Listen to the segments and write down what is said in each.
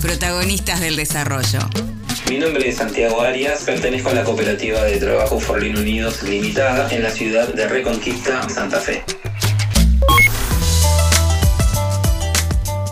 Protagonistas del desarrollo. Mi nombre es Santiago Arias, pertenezco a la cooperativa de trabajo Forlín Unidos Limitada en la ciudad de Reconquista, Santa Fe.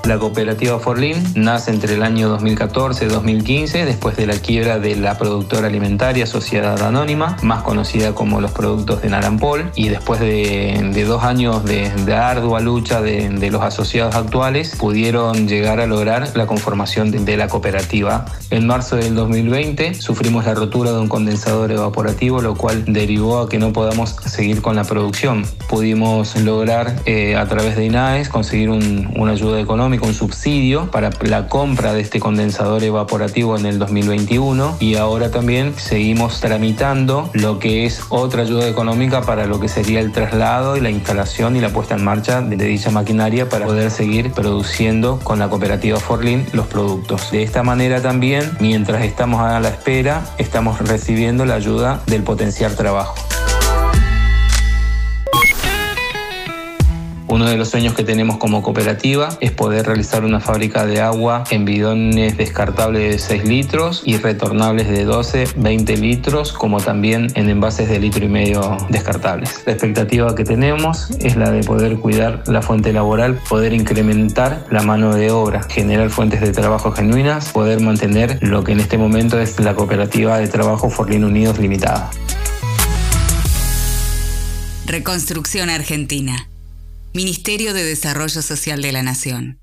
La cooperativa Forlín nace entre el año 2014 y 2015 después de la quiebra de la productora alimentaria Sociedad Anónima, más conocida como los productos de Narampol, y después de, dos años de, ardua lucha de, los asociados actuales, pudieron llegar a lograr la conformación de, la cooperativa. En marzo del 2020 sufrimos la rotura de un condensador evaporativo, lo cual derivó a que no podamos seguir con la producción. Pudimos lograr eh, a través de INAES conseguir una ayuda económica con subsidio para la compra de este condensador evaporativo en el 2021 y ahora también seguimos tramitando lo que es otra ayuda económica para lo que sería el traslado y la instalación y la puesta en marcha de dicha maquinaria para poder seguir produciendo con la cooperativa Forlin los productos. De esta manera también, mientras estamos a la espera, estamos recibiendo la ayuda del potenciar trabajo. Uno de los sueños que tenemos como cooperativa es poder realizar una fábrica de agua en bidones descartables de 6 litros y retornables de 12, 20 litros, como también en envases de litro y medio descartables. La expectativa que tenemos es la de poder cuidar la fuente laboral, poder incrementar la mano de obra, generar fuentes de trabajo genuinas, poder mantener lo que en este momento es la cooperativa de trabajo Forlín Unidos Limitada. Reconstrucción Argentina. Ministerio de Desarrollo Social de la Nación.